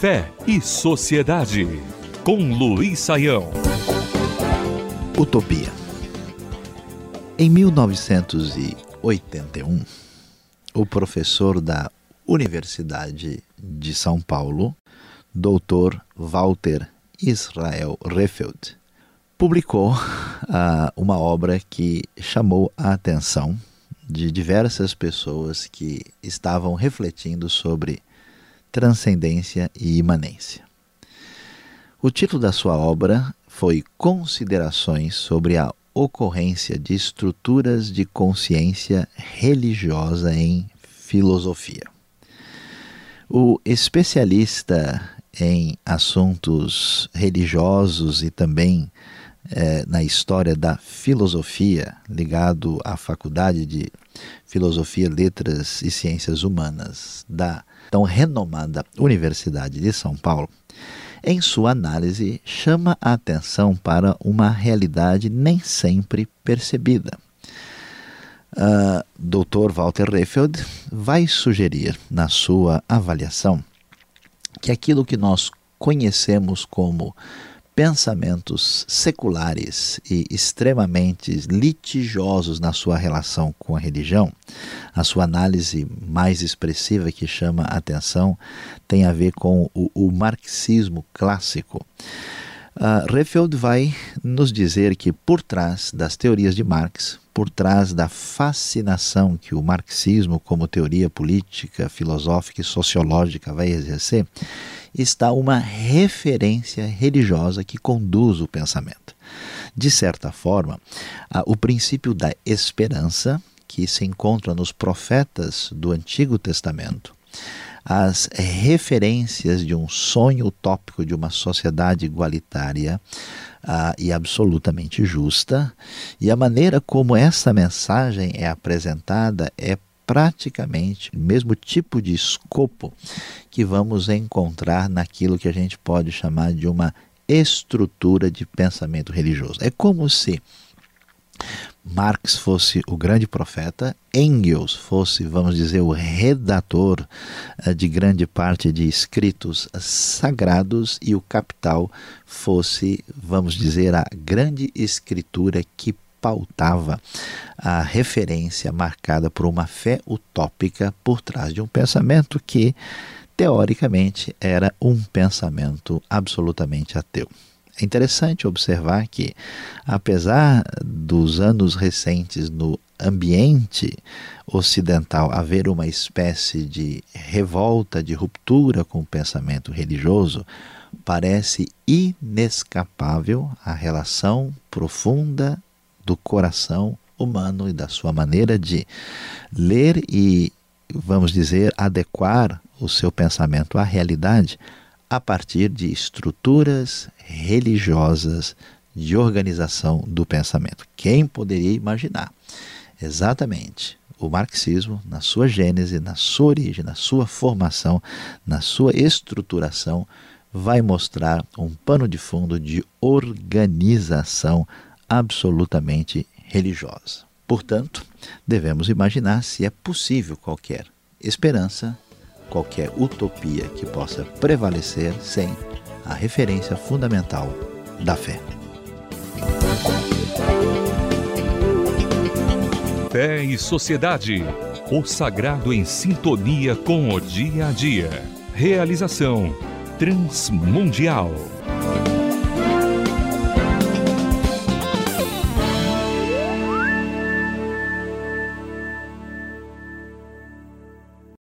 Fé e Sociedade, com Luiz Saião. Utopia. Em 1981, o professor da Universidade de São Paulo, Dr. Walter Israel Refeld, publicou uh, uma obra que chamou a atenção de diversas pessoas que estavam refletindo sobre transcendência e imanência. O título da sua obra foi Considerações sobre a ocorrência de estruturas de consciência religiosa em filosofia. O especialista em assuntos religiosos e também eh, na história da filosofia, ligado à Faculdade de Filosofia, Letras e Ciências Humanas da tão renomada Universidade de São Paulo, em sua análise chama a atenção para uma realidade nem sempre percebida. Uh, Dr. Walter Refeld vai sugerir na sua avaliação que aquilo que nós conhecemos como pensamentos seculares e extremamente litigiosos na sua relação com a religião, a sua análise mais expressiva que chama a atenção tem a ver com o, o marxismo clássico. Uh, Refeld vai nos dizer que por trás das teorias de Marx, por trás da fascinação que o marxismo, como teoria política, filosófica e sociológica, vai exercer, está uma referência religiosa que conduz o pensamento. De certa forma, o princípio da esperança, que se encontra nos profetas do Antigo Testamento, as referências de um sonho utópico de uma sociedade igualitária uh, e absolutamente justa, e a maneira como essa mensagem é apresentada é praticamente o mesmo tipo de escopo que vamos encontrar naquilo que a gente pode chamar de uma estrutura de pensamento religioso. É como se Marx fosse o grande profeta, Engels fosse, vamos dizer, o redator eh, de grande parte de escritos sagrados e o Capital fosse, vamos dizer, a grande escritura que pautava a referência marcada por uma fé utópica por trás de um pensamento que, teoricamente, era um pensamento absolutamente ateu. É interessante observar que, apesar dos anos recentes no ambiente ocidental haver uma espécie de revolta, de ruptura com o pensamento religioso, parece inescapável a relação profunda do coração humano e da sua maneira de ler e, vamos dizer, adequar o seu pensamento à realidade a partir de estruturas religiosas de organização do pensamento. Quem poderia imaginar? Exatamente. O marxismo, na sua gênese, na sua origem, na sua formação, na sua estruturação, vai mostrar um pano de fundo de organização absolutamente religiosa. Portanto, devemos imaginar se é possível qualquer esperança, qualquer utopia que possa prevalecer sem a referência fundamental da fé. Fé e Sociedade. O sagrado em sintonia com o dia a dia. Realização Transmundial.